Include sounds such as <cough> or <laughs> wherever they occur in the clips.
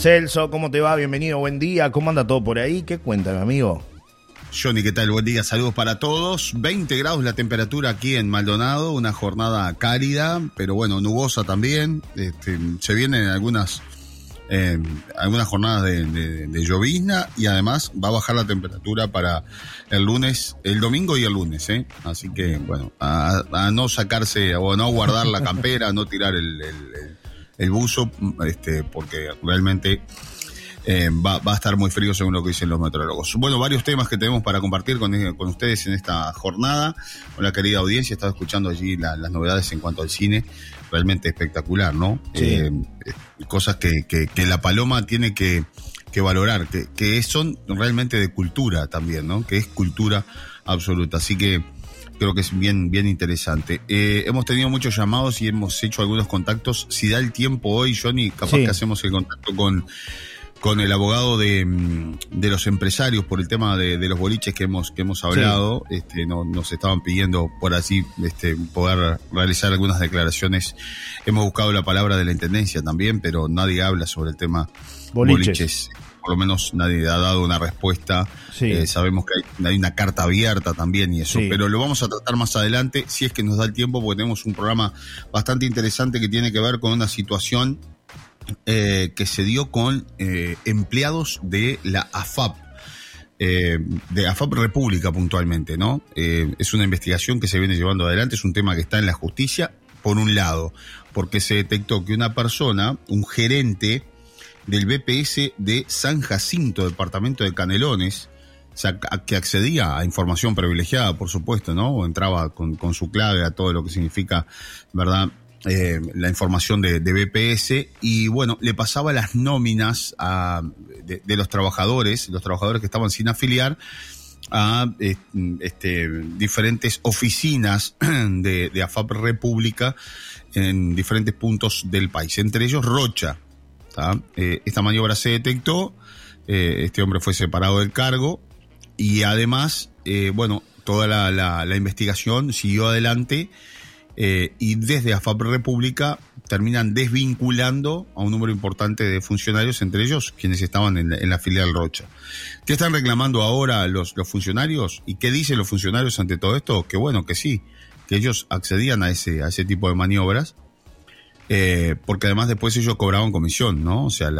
Celso, ¿cómo te va? Bienvenido, buen día. ¿Cómo anda todo por ahí? ¿Qué cuenta, mi amigo? Johnny, ¿qué tal? Buen día, saludos para todos. 20 grados la temperatura aquí en Maldonado, una jornada cálida, pero bueno, nubosa también. Este, se vienen algunas, eh, algunas jornadas de, llovizna y además va a bajar la temperatura para el lunes, el domingo y el lunes, ¿eh? Así que, bueno, a, no sacarse o no guardar la campera, a no tirar el buzo, este, porque realmente eh, va, a estar muy frío según lo que dicen los meteorólogos. Bueno, varios temas que tenemos para compartir con, con ustedes en esta jornada. Con la querida audiencia, estaba escuchando allí las novedades en cuanto al cine, realmente espectacular, ¿no? Eh, cosas que, que, la paloma tiene que, que valorar, que, que son realmente de cultura también, ¿no? Que es cultura absoluta. Así que creo que es bien, bien interesante. Eh, hemos tenido muchos llamados y hemos hecho algunos contactos. Si da el tiempo hoy, Johnny, capaz que hacemos el contacto con con el abogado de, de, los empresarios por el tema de, los boliches que hemos que hemos hablado este no, nos estaban pidiendo por así este poder realizar algunas declaraciones hemos buscado la palabra de la intendencia también pero nadie habla sobre el tema boliches, por lo menos nadie ha dado una respuesta eh, sabemos que hay, una carta abierta también y eso pero lo vamos a tratar más adelante si es que nos da el tiempo porque tenemos un programa bastante interesante que tiene que ver con una situación eh, que se dio con eh, empleados de la AFAP. Eh, de AFAP República puntualmente, ¿no? es una investigación que se viene llevando adelante, es un tema que está en la justicia, por un lado, porque se detectó que una persona, un gerente del BPS de San Jacinto, departamento de Canelones, que accedía a información privilegiada, por supuesto, ¿no? O entraba con, su clave a todo lo que significa, ¿verdad? Eh, la información de, BPS y bueno, le pasaba las nóminas a, de, los trabajadores, los trabajadores que estaban sin afiliar, a este, diferentes oficinas de, de, AFAP República en diferentes puntos del país, entre ellos Rocha. Eh, esta maniobra se detectó, eh, este hombre fue separado del cargo y además, bueno, toda la, la investigación siguió adelante eh, y desde AFAP República terminan desvinculando a un número importante de funcionarios, entre ellos quienes estaban en la, filial Rocha. ¿Qué están reclamando ahora los, los, funcionarios? ¿Y qué dicen los funcionarios ante todo esto? Que bueno, que sí, que ellos accedían a ese, a ese tipo de maniobras. Eh, porque además después ellos cobraban comisión, ¿no? O sea,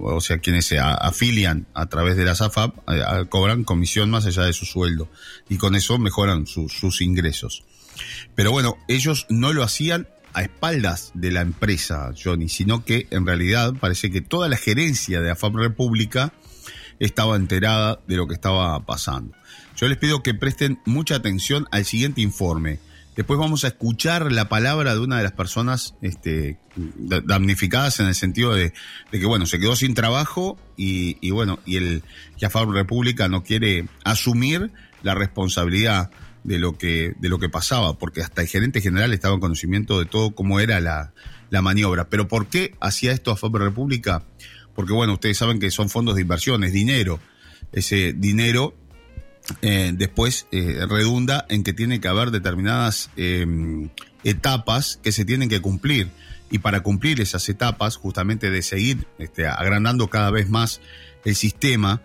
o sea quienes se afilian a través de la SAFAP eh, cobran comisión más allá de su sueldo y con eso mejoran sus ingresos. Pero bueno, ellos no lo hacían a espaldas de la empresa, Johnny, sino que en realidad parece que toda la gerencia de AFAP República estaba enterada de lo que estaba pasando. Yo les pido que presten mucha atención al siguiente informe. Después vamos a escuchar la palabra de una de las personas este, damnificadas en el sentido de, que, bueno, se quedó sin trabajo y, bueno, y el AFAP República no quiere asumir la responsabilidad de lo que, de lo que pasaba, porque hasta el gerente general estaba en conocimiento de todo cómo era la, la maniobra. Pero ¿por qué hacía esto a FAP República? Porque bueno, ustedes saben que son fondos de inversión, es dinero. Ese dinero eh, después eh, redunda en que tiene que haber determinadas em, etapas que se tienen que cumplir. Y para cumplir esas etapas, justamente de seguir este, agrandando cada vez más el sistema,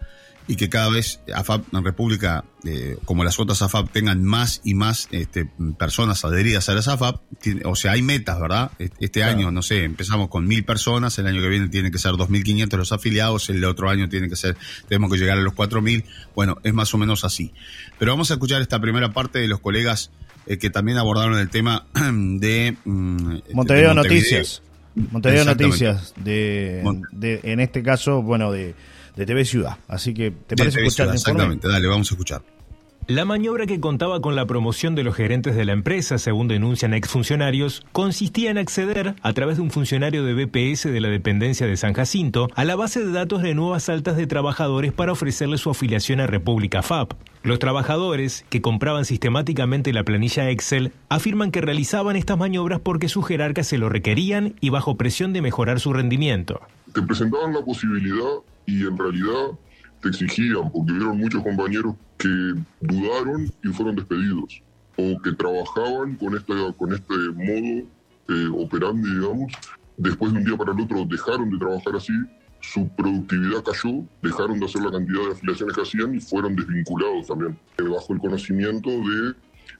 y que cada vez AFAP en República, eh, como las otras AFAP, tengan más y más este, personas adheridas a las AFAP. O sea, hay metas, ¿verdad? Este año, no sé, empezamos con mil personas, el año que viene tienen que ser 2.500 los afiliados, el otro año tiene que ser, tenemos que llegar a los 4.000. Bueno, es más o menos así. Pero vamos a escuchar esta primera parte de los colegas eh, que también abordaron el tema <clears throat> de... Mm, Montevideo, Noticias. Montevideo Noticias, de, en este caso, bueno, de de TV Ciudad. Así que, ¿te parece escuchar Exactamente, dale, vamos a escuchar. La maniobra que contaba con la promoción de los gerentes de la empresa, según denuncian exfuncionarios, consistía en acceder, a través de un funcionario de BPS de la dependencia de San Jacinto, a la base de datos de nuevas altas de trabajadores para ofrecerle su afiliación a República FAP. Los trabajadores, que compraban sistemáticamente la planilla Excel, afirman que realizaban estas maniobras porque sus jerarcas se lo requerían y bajo presión de mejorar su rendimiento. Te presentaban la posibilidad y en realidad te exigían, porque vieron muchos compañeros que dudaron y fueron despedidos, o que trabajaban con este, con este modo eh, operandi, digamos, después de un día para el otro dejaron de trabajar así, su productividad cayó, dejaron de hacer la cantidad de afiliaciones que hacían y fueron desvinculados también, bajo el conocimiento de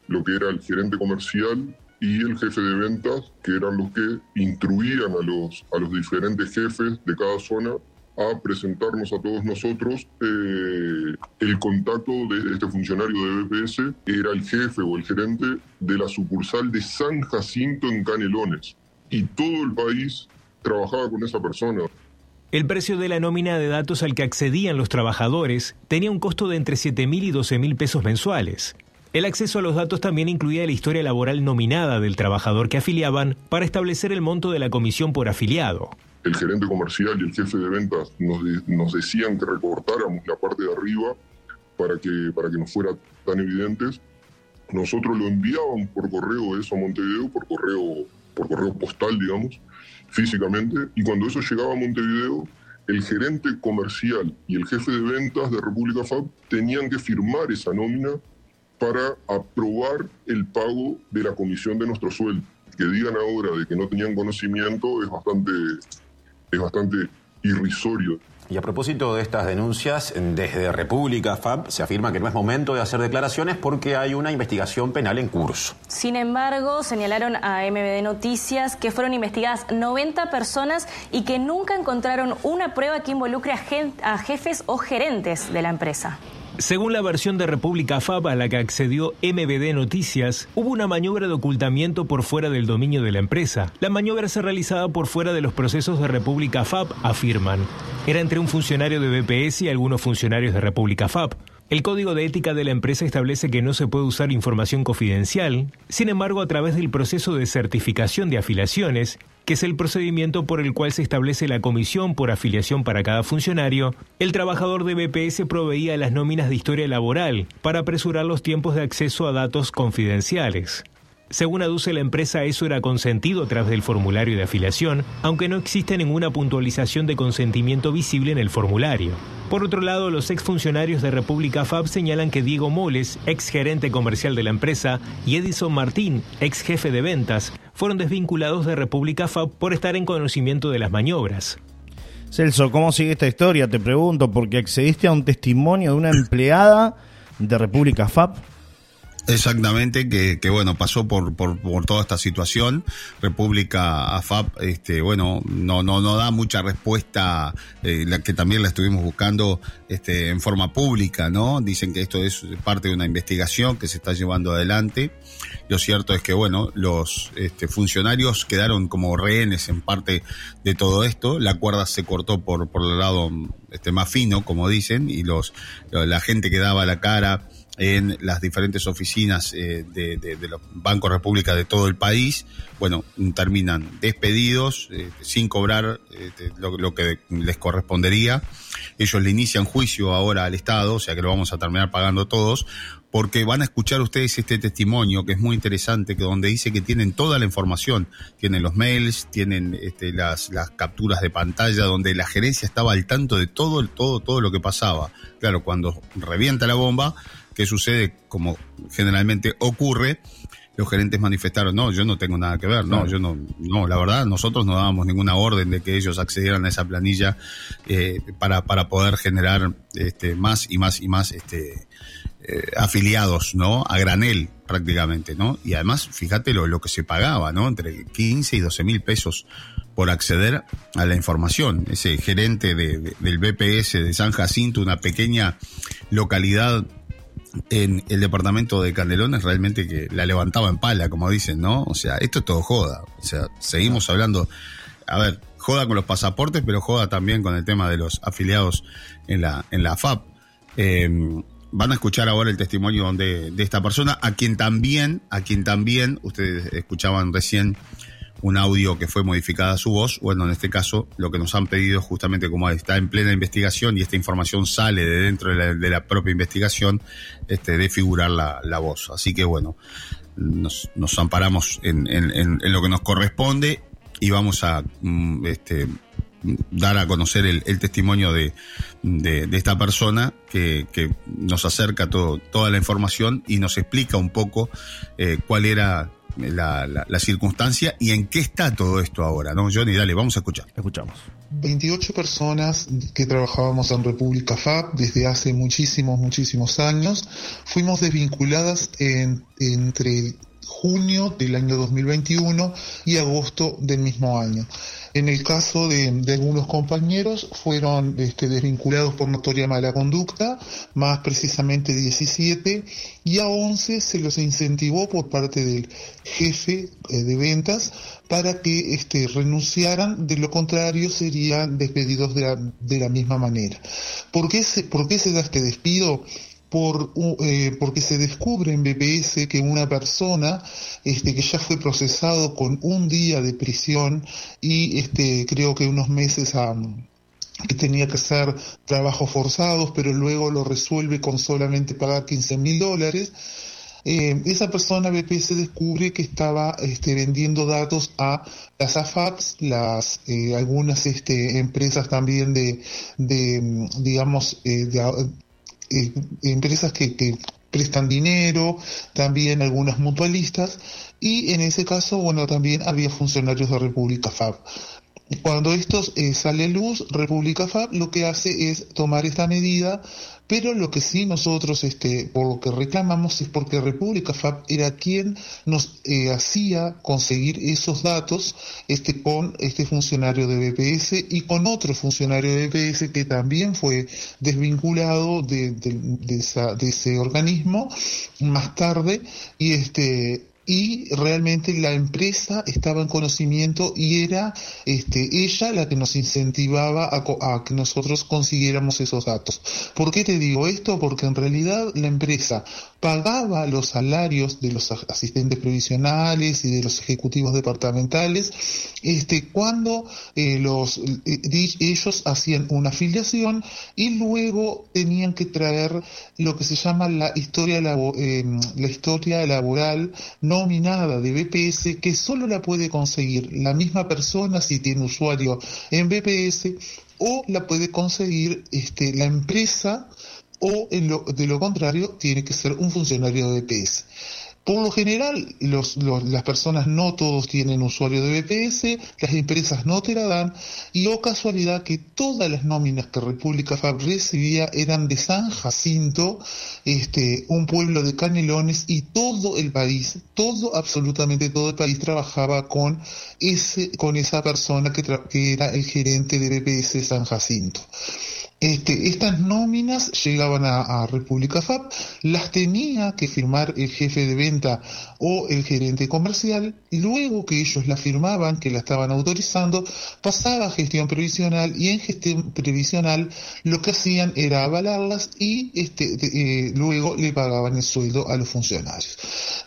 lo que era el gerente comercial y el jefe de ventas, que eran los que instruían a los, a los diferentes jefes de cada zona a presentarnos a todos nosotros. Eh, el contacto de este funcionario de BPS era el jefe o el gerente de la sucursal de San Jacinto en Canelones. Y todo el país trabajaba con esa persona. El precio de la nómina de datos al que accedían los trabajadores tenía un costo de entre 7 mil y 12 mil pesos mensuales. El acceso a los datos también incluía la historia laboral nominada del trabajador que afiliaban para establecer el monto de la comisión por afiliado. El gerente comercial y el jefe de ventas nos, decían que recortáramos la parte de arriba para que, para que nos fuera tan evidentes. Nosotros lo enviábamos por correo eso a Montevideo, por correo, por correo postal, digamos, físicamente, y cuando eso llegaba a Montevideo, el gerente comercial y el jefe de ventas de República FAB tenían que firmar esa nómina para aprobar el pago de la comisión de nuestro sueldo. Que digan ahora de que no tenían conocimiento es bastante, es bastante irrisorio. Y a propósito de estas denuncias, desde República FAB se afirma que no es momento de hacer declaraciones porque hay una investigación penal en curso. Sin embargo, señalaron a MBD Noticias que fueron investigadas 90 personas y que nunca encontraron una prueba que involucre a jefes o gerentes de la empresa. Según la versión de República FAB a la que accedió MBD Noticias, hubo una maniobra de ocultamiento por fuera del dominio de la empresa. La maniobra se realizaba por fuera de los procesos de República FAB, afirman. Era entre un funcionario de BPS y algunos funcionarios de República FAB. El código de ética de la empresa establece que no se puede usar información confidencial, sin embargo a través del proceso de certificación de afiliaciones, que es el procedimiento por el cual se establece la comisión por afiliación para cada funcionario, el trabajador de BPS proveía las nóminas de historia laboral para apresurar los tiempos de acceso a datos confidenciales. Según aduce la empresa, eso era consentido a través del formulario de afiliación, aunque no existe ninguna puntualización de consentimiento visible en el formulario. Por otro lado, los exfuncionarios de República FAB señalan que Diego Moles, ex gerente comercial de la empresa, y Edison Martín, ex jefe de ventas, fueron desvinculados de República FAB por estar en conocimiento de las maniobras. Celso, ¿cómo sigue esta historia? Te pregunto, porque accediste a un testimonio de una empleada de República FAB. Exactamente, que, que bueno, pasó por, por, por, toda esta situación. República AFAP, este, bueno, no, no, no da mucha respuesta, eh, la que también la estuvimos buscando este, en forma pública, ¿no? Dicen que esto es parte de una investigación que se está llevando adelante. Lo cierto es que, bueno, los este, funcionarios quedaron como rehenes en parte de todo esto. La cuerda se cortó por, por el lado este, más fino, como dicen, y los, la gente que daba la cara en las diferentes oficinas eh, de, los bancos república de todo el país, bueno, terminan despedidos eh, sin cobrar eh, lo, que les correspondería. Ellos le inician juicio ahora al Estado, o sea que lo vamos a terminar pagando todos, porque van a escuchar ustedes este testimonio que es muy interesante, que donde dice que tienen toda la información, tienen los mails, tienen este, las, las capturas de pantalla, donde la gerencia estaba al tanto de todo, todo, todo lo que pasaba. Claro, cuando revienta la bomba, ¿Qué sucede? Como generalmente ocurre, los gerentes manifestaron, no, yo no tengo nada que ver, no, yo no, no, la verdad, nosotros no dábamos ninguna orden de que ellos accedieran a esa planilla eh, para, para poder generar este, más y más y más este, eh, afiliados, ¿no? A granel prácticamente, ¿no? Y además, fíjate lo, lo que se pagaba, ¿no? Entre 15 y 12 mil pesos por acceder a la información. Ese gerente de, del BPS de San Jacinto, una pequeña localidad en el departamento de Candelones realmente que la levantaba en pala, como dicen, ¿no? O sea, esto es todo joda. O sea, seguimos hablando, a ver, joda con los pasaportes, pero joda también con el tema de los afiliados en la, en la FAP. Em, van a escuchar ahora el testimonio de, de esta persona, a quien también, a quien también, ustedes escuchaban recién un audio que fue modificada su voz. Bueno, en este caso lo que nos han pedido justamente como está en plena investigación y esta información sale de dentro de la, propia investigación, este, de figurar la, voz. Así que bueno, nos, amparamos en, lo que nos corresponde y vamos a mm, este, dar a conocer el, testimonio de, esta persona que, nos acerca todo, toda la información y nos explica un poco eh, cuál era la, la, circunstancia y en qué está todo esto ahora, ¿no? Johnny, dale, vamos a escuchar. Escuchamos. 28 personas que trabajábamos en República FAB desde hace muchísimos, muchísimos años, fuimos desvinculadas en, entre junio del año 2021 y agosto del mismo año. En el caso de, algunos compañeros fueron este, desvinculados por notoria mala conducta, más precisamente 17, y a 11 se los incentivó por parte del jefe eh, de ventas para que este, renunciaran, de lo contrario serían despedidos de la, misma manera. ¿Por qué, ¿Por qué se da este despido? Por, eh, porque se descubre en BPS que una persona este, que ya fue procesado con un día de prisión y este, creo que unos meses a, que tenía que hacer trabajos forzados, pero luego lo resuelve con solamente pagar 15 mil dólares. Eh, esa persona BPS descubre que estaba este, vendiendo datos a las AFAPs, las eh, algunas empresas también de, de digamos, de, eh, empresas que, prestan dinero, también algunas mutualistas, y en ese caso, bueno, también había funcionarios de República FAB. Cuando esto eh, sale a luz, República FAB lo que hace es tomar esta medida pero lo que sí nosotros, este, por lo que reclamamos es porque República FAB era quien nos eh, hacía conseguir esos datos este, con este funcionario de BPS y con otro funcionario de BPS que también fue desvinculado de, de ese organismo más tarde y este y realmente la empresa estaba en conocimiento y era este, ella la que nos incentivaba a, que nosotros consiguiéramos esos datos. ¿Por qué te digo esto? Porque en realidad la empresa pagaba los salarios de los asistentes previsionales y de los ejecutivos departamentales este, cuando eh, eh, ellos hacían una afiliación y luego tenían que traer lo que se llama la historia, eh, la historia laboral no nominada de BPS que solo la puede conseguir la misma persona si tiene usuario en BPS o la puede conseguir este, la empresa o de lo contrario tiene que ser un funcionario de BPS. Por lo general, las personas no todos tienen usuario de BPS, las empresas no te la dan, y o oh casualidad que todas las nóminas que República Fab recibía eran de San Jacinto, este, un pueblo de canelones, y todo el país, todo, absolutamente todo el país trabajaba con ese, con esa persona que, que era el gerente de BPS San Jacinto. Este, estas nóminas llegaban a, República FAB, las tenía que firmar el jefe de venta o el gerente comercial, y luego que ellos la firmaban, que la estaban autorizando, pasaba a gestión previsional y en gestión previsional lo que hacían era avalarlas y este, eh, luego le pagaban el sueldo a los funcionarios.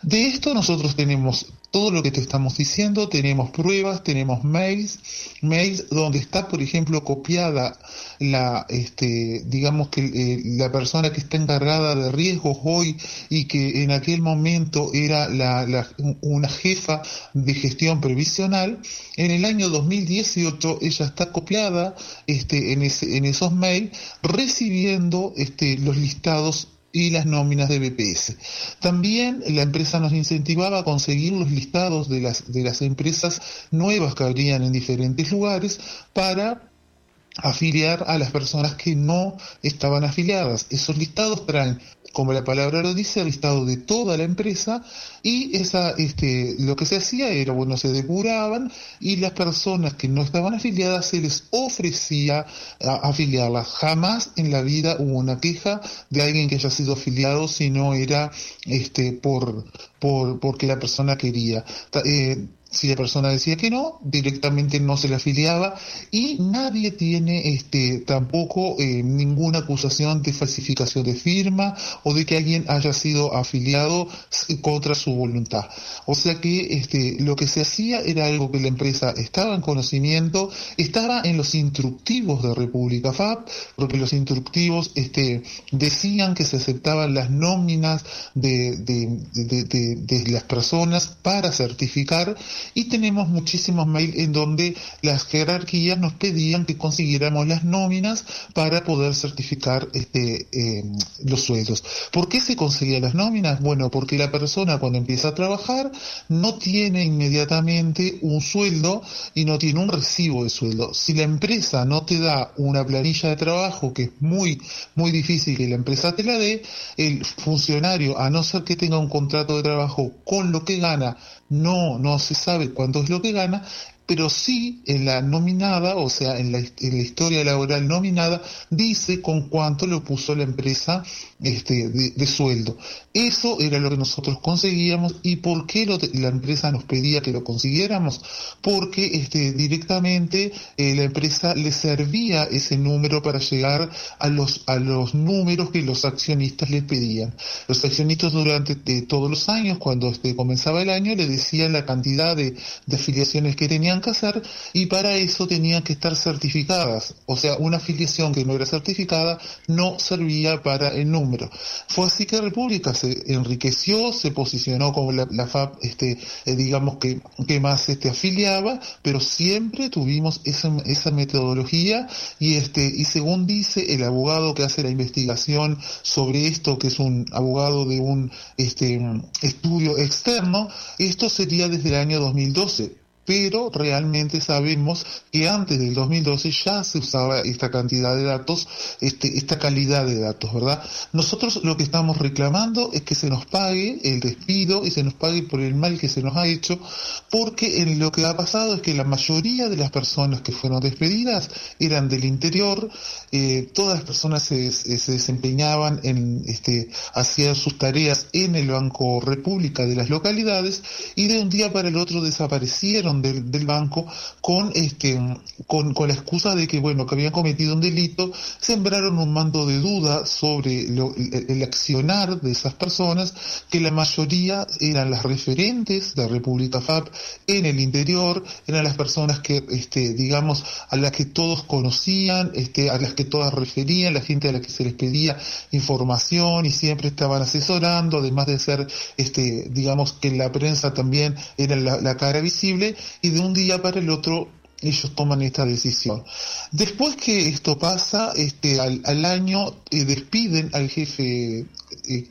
De esto nosotros tenemos todo lo que te estamos diciendo, tenemos pruebas, tenemos mails, mails donde está, por ejemplo, copiada la, este, digamos que eh, la persona que está encargada de riesgos hoy y que en aquel momento era una jefa de gestión previsional, en el año 2018 ella está copiada este, en esos mails recibiendo este, los listados y las nóminas de BPS. También la empresa nos incentivaba a conseguir los listados de las, de las empresas nuevas que habrían en diferentes lugares para afiliar a las personas que no estaban afiliadas. Esos listados traen, como la palabra lo dice, el listado de toda la empresa y esa, este, lo que se hacía era, bueno, se depuraban y las personas que no estaban afiliadas se les ofrecía afiliarlas. Jamás en la vida hubo una queja de alguien que haya sido afiliado si no era este, por, por, porque la persona quería. Eh, si la persona decía que no, directamente no se le afiliaba y nadie tiene este, tampoco eh, ninguna acusación de falsificación de firma o de que alguien haya sido afiliado contra su voluntad. O sea que este, lo que se hacía era algo que la empresa estaba en conocimiento, estaba en los instructivos de República FAB, porque los instructivos este, decían que se aceptaban las nóminas de, de, de las personas para certificar y tenemos muchísimos mails en donde las jerarquías nos pedían que consiguiéramos las nóminas para poder certificar este, eh, los sueldos. ¿Por qué se conseguían las nóminas? Bueno, porque la persona cuando empieza a trabajar no tiene inmediatamente un sueldo y no tiene un recibo de sueldo. Si la empresa no te da una planilla de trabajo, que es muy, muy difícil que la empresa te la dé, el funcionario, a no ser que tenga un contrato de trabajo con lo que gana, no, no se sabe cuánto es lo que gana, pero sí en la nominada, o sea, en la, historia laboral nominada, dice con cuánto lo puso la empresa este, de, sueldo. Eso era lo que nosotros conseguíamos y por qué la empresa nos pedía que lo consiguiéramos, porque este, directamente eh, la empresa le servía ese número para llegar a los, a los números que los accionistas le pedían. Los accionistas durante eh, todos los años, cuando este, comenzaba el año, le decían la cantidad de afiliaciones que tenían que hacer y para eso tenían que estar certificadas. O sea, una afiliación que no era certificada no servía para el número. Fue así que República se enriqueció, se posicionó como la, FAP, este, eh, digamos que, que más este, afiliaba, pero siempre tuvimos esa, esa metodología y este, y según dice el abogado que hace la investigación sobre esto, que es un abogado de un este, estudio externo, esto sería desde el año 2012 pero realmente sabemos que antes del 2012 ya se usaba esta cantidad de datos, este, esta calidad de datos, ¿verdad? Nosotros lo que estamos reclamando es que se nos pague el despido y se nos pague por el mal que se nos ha hecho, porque en lo que ha pasado es que la mayoría de las personas que fueron despedidas eran del interior, eh, todas las personas se, se desempeñaban en este, hacían sus tareas en el Banco República de las localidades y de un día para el otro desaparecieron del, banco con, este, con, con, la excusa de que, bueno, que habían cometido un delito, sembraron un mando de duda sobre el, accionar de esas personas, que la mayoría eran las referentes de República FAP en el interior, eran las personas que, este, digamos, a las que todos conocían, este, a las que todas referían, la gente a la que se les pedía información y siempre estaban asesorando, además de ser, este, digamos, que la prensa también era la cara visible, y de un día para el otro ellos toman esta decisión. Después que esto pasa, este, al, año eh, despiden al jefe, eh, eh,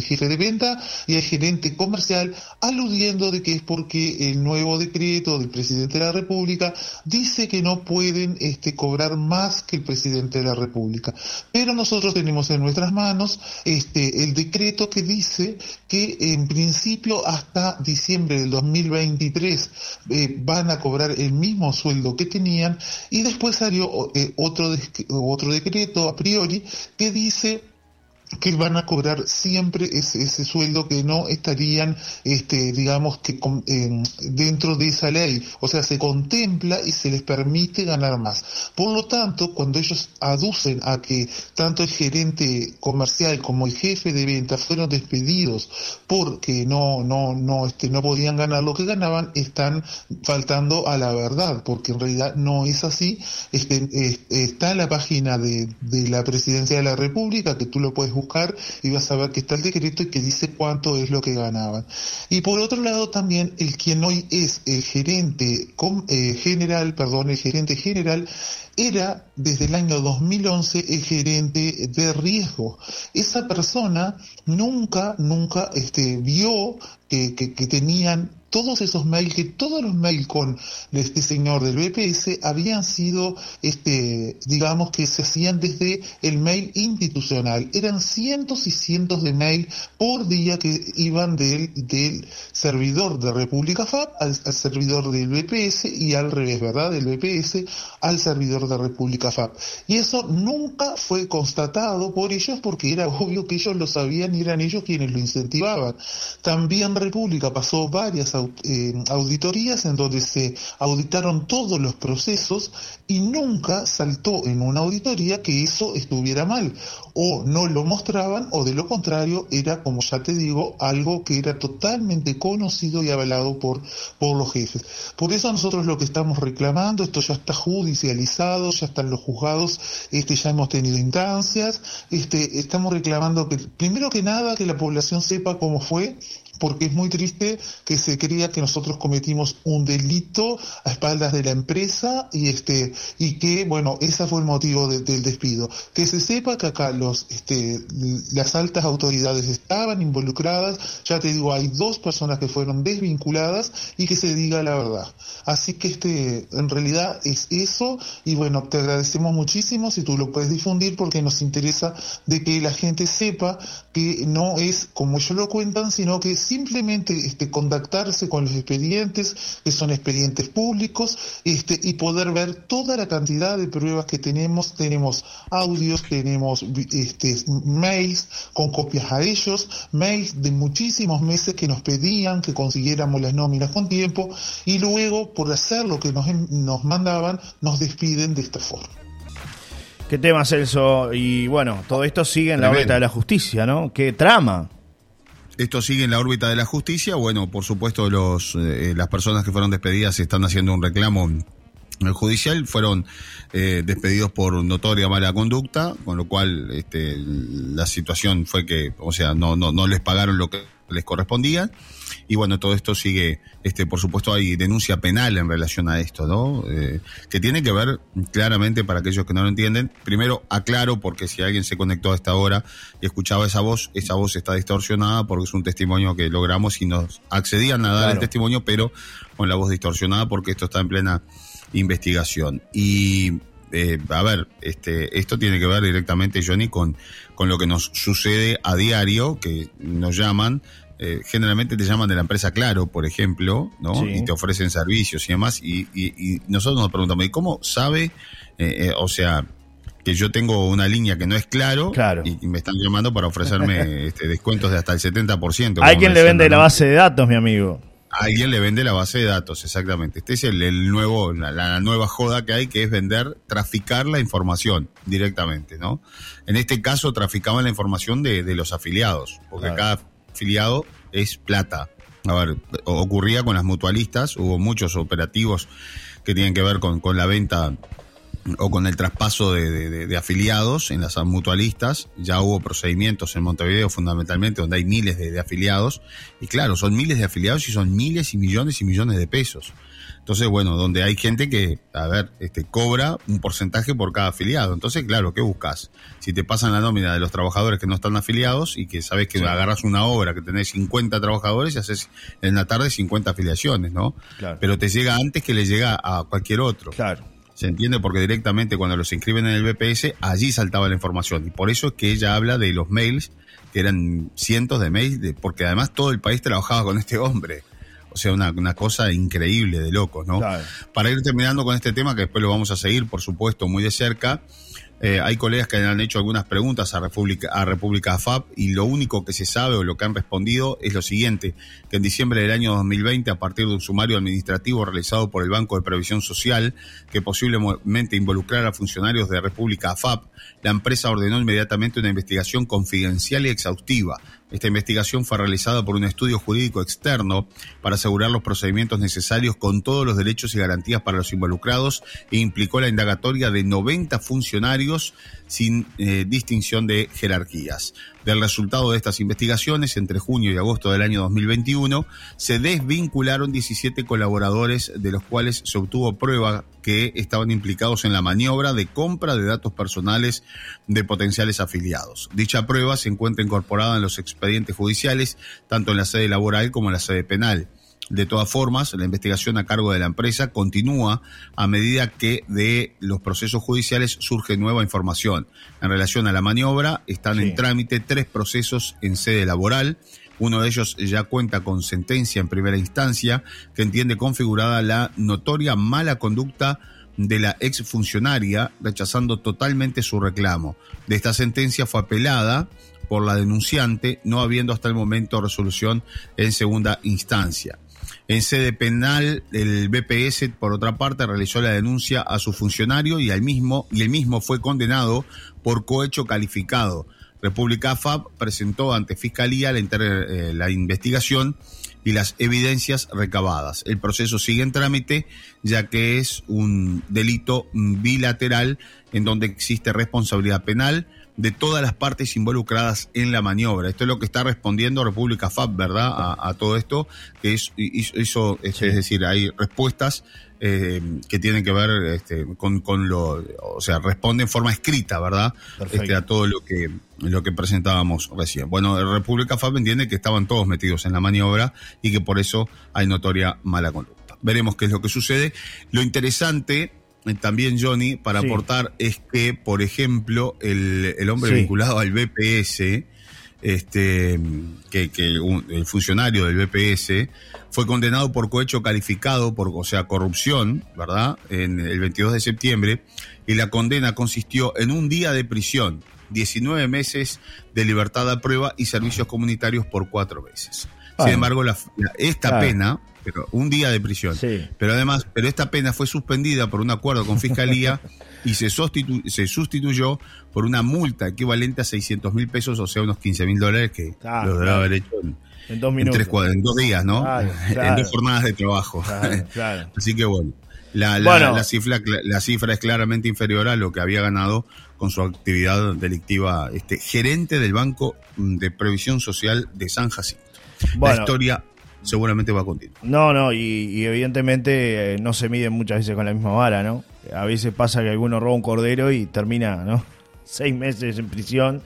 jefe de venta y al gerente comercial, aludiendo de que es porque el nuevo decreto del presidente de la República dice que no pueden este, cobrar más que el presidente de la República. Pero nosotros tenemos en nuestras manos este, el decreto que dice que en principio hasta diciembre del 2023 van a cobrar el mismo sueldo que tenían y después salió eh, otro, otro decreto a priori que dice que van a cobrar siempre ese, sueldo que no estarían, este, digamos, que dentro de esa ley. O sea, se contempla y se les permite ganar más. Por lo tanto, cuando ellos aducen a que tanto el gerente comercial como el jefe de ventas fueron despedidos porque no, no, no, este, no podían ganar lo que ganaban, están faltando a la verdad, porque en realidad no es así. Este, está en la página de, de la presidencia de la República, que tú lo puedes buscar y vas a ver que está el decreto y que dice cuánto es lo que ganaban. Y por otro lado también el quien hoy es el gerente eh, general, perdón, el gerente general era desde el año 2011 el gerente de riesgo. Esa persona nunca, nunca este, vio que, que, tenían todos esos mails, que todos los mails con este señor del BPS habían sido, este, digamos que se hacían desde el mail institucional. Eran cientos y cientos de mails por día que iban del, del servidor de República FAB al, servidor del BPS y al revés, ¿verdad? Del BPS al servidor de República FAB. Y eso nunca fue constatado por ellos porque era <laughs> obvio que ellos lo sabían y eran ellos quienes lo incentivaban. También República pasó varias eh, auditorías en donde se auditaron todos los procesos y nunca saltó en una auditoría que eso estuviera mal o no lo mostraban o de lo contrario era como ya te digo algo que era totalmente conocido y avalado por, por los jefes. Por eso nosotros lo que estamos reclamando, esto ya está judicializado, ya están los juzgados, este ya hemos tenido instancias, este estamos reclamando que primero que nada que la población sepa cómo fue porque es muy triste que se crea que nosotros cometimos un delito a espaldas de la empresa y este y que bueno ese fue el motivo del despido. Que se sepa que acá los este las altas autoridades estaban involucradas. Ya te digo hay dos personas que fueron desvinculadas y que se diga la verdad. Así que este en realidad es eso. Y bueno te agradecemos muchísimo si tú lo puedes difundir porque nos interesa de que la gente sepa que no es como ellos lo cuentan sino que simplemente este, contactarse con los expedientes, que son expedientes públicos, este, y poder ver toda la cantidad de pruebas que tenemos. Tenemos audios, tenemos este, mails con copias a ellos, mails de muchísimos meses que nos pedían que consiguiéramos las nóminas con tiempo, y luego, por hacer lo que nos, nos mandaban, nos despiden de esta forma. ¿Qué tema, Celso? Y bueno, todo esto sigue en la órbita de la justicia, ¿no? ¿Qué trama? Esto sigue en la órbita de la justicia. Bueno, por supuesto, los, eh, las personas que fueron despedidas están haciendo un reclamo judicial fueron eh, despedidos por notoria mala conducta, con lo cual este, la situación fue que, o sea, no, no, no les pagaron lo que les correspondía. Y bueno, todo esto sigue, este, por supuesto, hay denuncia penal en relación a esto, ¿no? Eh, que tiene que ver claramente para aquellos que no lo entienden. Primero, aclaro, porque si alguien se conectó a esta hora y escuchaba esa voz, esa voz está distorsionada porque es un testimonio que logramos y nos accedían a dar el testimonio, pero con la voz distorsionada porque esto está en plena investigación. Y eh, a ver, este, esto tiene que ver directamente, Johnny, con, con lo que nos sucede a diario, que nos llaman, eh, generalmente te llaman de la empresa Claro, por ejemplo, ¿no? Y te ofrecen servicios y demás, y, y, nosotros nos preguntamos, ¿y cómo sabe, eh, o sea, que yo tengo una línea que no es claro, claro. Y, me están llamando para ofrecerme <laughs> este, descuentos de hasta el 70%? Hay quien le vende la base de datos, mi amigo alguien le vende la base de datos, exactamente. Este es el, nuevo, la, nueva joda que hay, que es vender, traficar la información directamente, ¿no? En este caso traficaban la información de, los afiliados, porque cada afiliado es plata. A ver, ocurría con las mutualistas, hubo muchos operativos que tienen que ver con, con la venta o con el traspaso de, afiliados en las mutualistas. Ya hubo procedimientos en Montevideo fundamentalmente donde hay miles de, afiliados. Y claro, son miles de afiliados y son miles y millones y millones de pesos. Entonces, bueno, donde hay gente que, a ver, este, cobra un porcentaje por cada afiliado. Entonces, claro, ¿qué buscas? Si te pasan la nómina de los trabajadores que no están afiliados y que sabes que agarras una obra que tenés 50 trabajadores y haces en la tarde 50 afiliaciones, ¿no? Pero te llega antes que le llega a cualquier otro. Claro. Se entiende porque directamente cuando los inscriben en el BPS, allí saltaba la información. Y por eso es que ella habla de los mails, que eran cientos de mails, de, porque además todo el país trabajaba con este hombre. O sea, una, una cosa increíble de locos, ¿no? Para ir terminando con este tema, que después lo vamos a seguir, por supuesto, muy de cerca, eh, hay colegas que han hecho algunas preguntas a República, a República AFAP y lo único que se sabe o lo que han respondido es lo siguiente, que en diciembre del año 2020, a partir de un sumario administrativo realizado por el Banco de Previsión Social, que posiblemente involucrara a funcionarios de República AFAP, la empresa ordenó inmediatamente una investigación confidencial y exhaustiva. Esta investigación fue realizada por un estudio jurídico externo para asegurar los procedimientos necesarios con todos los derechos y garantías para los involucrados e implicó la indagatoria de 90 funcionarios sin eh, distinción de jerarquías. Del resultado de estas investigaciones, entre junio y agosto del año 2021, se desvincularon 17 colaboradores, de los cuales se obtuvo prueba que estaban implicados en la maniobra de compra de datos personales de potenciales afiliados. Dicha prueba se encuentra incorporada en los expedientes judiciales, tanto en la sede laboral como en la sede penal. De todas formas, la investigación a cargo de la empresa continúa a medida que de los procesos judiciales surge nueva información. En relación a la maniobra, están en trámite tres procesos en sede laboral. Uno de ellos ya cuenta con sentencia en primera instancia que entiende configurada la notoria mala conducta de la exfuncionaria, rechazando totalmente su reclamo. De esta sentencia fue apelada por la denunciante, no habiendo hasta el momento resolución en segunda instancia. En sede penal, el BPS, por otra parte, realizó la denuncia a su funcionario y, al mismo, y el mismo fue condenado por cohecho calificado. República FAB presentó ante Fiscalía la, eh, la investigación y las evidencias recabadas. El proceso sigue en trámite, ya que es un delito bilateral en donde existe responsabilidad penal de todas las partes involucradas en la maniobra. Esto es lo que está respondiendo República FAB, ¿verdad? A, todo esto, que es, hizo, es, decir, hay respuestas eh, que tienen que ver este, con, con, lo, o sea, responde en forma escrita, ¿verdad? Este, a todo lo que, lo que presentábamos recién. Bueno, República FAB entiende que estaban todos metidos en la maniobra y que por eso hay notoria mala conducta. Veremos qué es lo que sucede. Lo interesante también, Johnny, para aportar es que, por ejemplo, el, el hombre vinculado al BPS, este, que, que el funcionario del BPS fue condenado por cohecho calificado, por, o sea, corrupción, ¿verdad? En el 22 de septiembre, y la condena consistió en un día de prisión, 19 meses de libertad a prueba y servicios comunitarios por cuatro veces. Sin embargo, la, esta pena pero un día de prisión. Pero además, pero esta pena fue suspendida por un acuerdo con Fiscalía <laughs> y se, se sustituyó por una multa equivalente a 600 mil pesos, o sea, unos 15 mil dólares que lo debe haber hecho en, dos minutos. En, dos días, ¿no? <laughs> en dos jornadas de trabajo. <laughs> Así que bueno. La, la, cifra, la cifra es claramente inferior a lo que había ganado con su actividad delictiva este gerente del Banco de Previsión Social de San Jacinto. la historia seguramente va a continuar. No, no, y, evidentemente eh, no se miden muchas veces con la misma vara, ¿no? A veces pasa que alguno roba un cordero y termina, ¿no? <laughs> Seis meses en prisión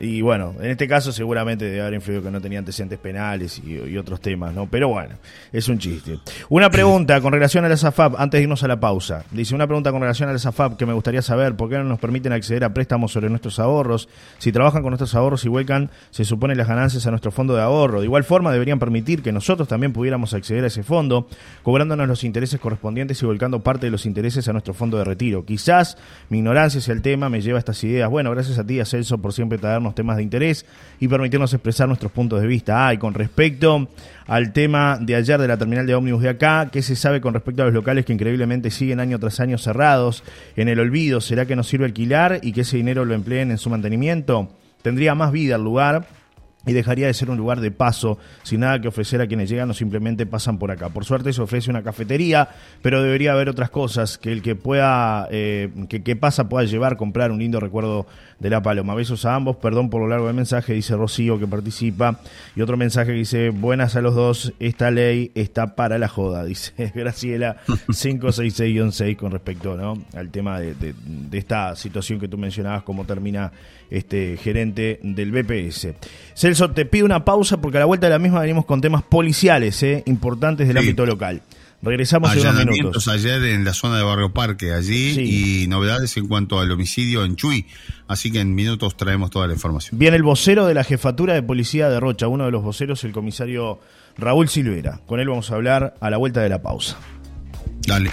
y bueno, en este caso seguramente debe haber influido que no tenía antecedentes penales y, otros temas, ¿no? Pero bueno, es un chiste. Una pregunta con relación a la SAFAP, antes de irnos a la pausa. Dice, una pregunta con relación a la SAFAP que me gustaría saber, ¿por qué no nos permiten acceder a préstamos sobre nuestros ahorros? Si trabajan con nuestros ahorros y vuelcan, se supone las ganancias a nuestro fondo de ahorro. De igual forma, deberían permitir que nosotros también pudiéramos acceder a ese fondo, cobrándonos los intereses correspondientes y volcando parte de los intereses a nuestro fondo de retiro. Quizás mi ignorancia hacia el tema me lleva a estas ideas. Bueno, gracias a ti, a Celso, por siempre traernos temas de interés y permitirnos expresar nuestros puntos de vista. Ah, y con respecto al tema de ayer de la terminal de ómnibus de acá, ¿qué se sabe con respecto a los locales que increíblemente siguen año tras año cerrados en el olvido? ¿Será que nos sirve alquilar y que ese dinero lo empleen en su mantenimiento? ¿Tendría más vida el lugar? Y dejaría de ser un lugar de paso sin nada que ofrecer a quienes llegan o simplemente pasan por acá. Por suerte se ofrece una cafetería, pero debería haber otras cosas que el que pueda, eh, que, pasa pueda llevar, comprar un lindo recuerdo de la Paloma. Besos a ambos, perdón por lo largo del mensaje, dice Rocío que participa. Y otro mensaje que dice, buenas a los dos, esta ley está para la joda, <laughs> dice Graciela 566-6 con respecto ¿no? al tema de, de, esta situación que tú mencionabas, cómo termina este gerente del BPS. Celso, te pido una pausa porque a la vuelta de la misma venimos con temas policiales ¿eh? importantes del ámbito local. Regresamos en unos minutos. ayer en la zona de Barrio Parque, allí, y novedades en cuanto al homicidio en Chuy. Así que en minutos traemos toda la información. Viene el vocero de la Jefatura de Policía de Rocha, uno de los voceros, el comisario Raúl Silvera. Con él vamos a hablar a la vuelta de la pausa. Dale.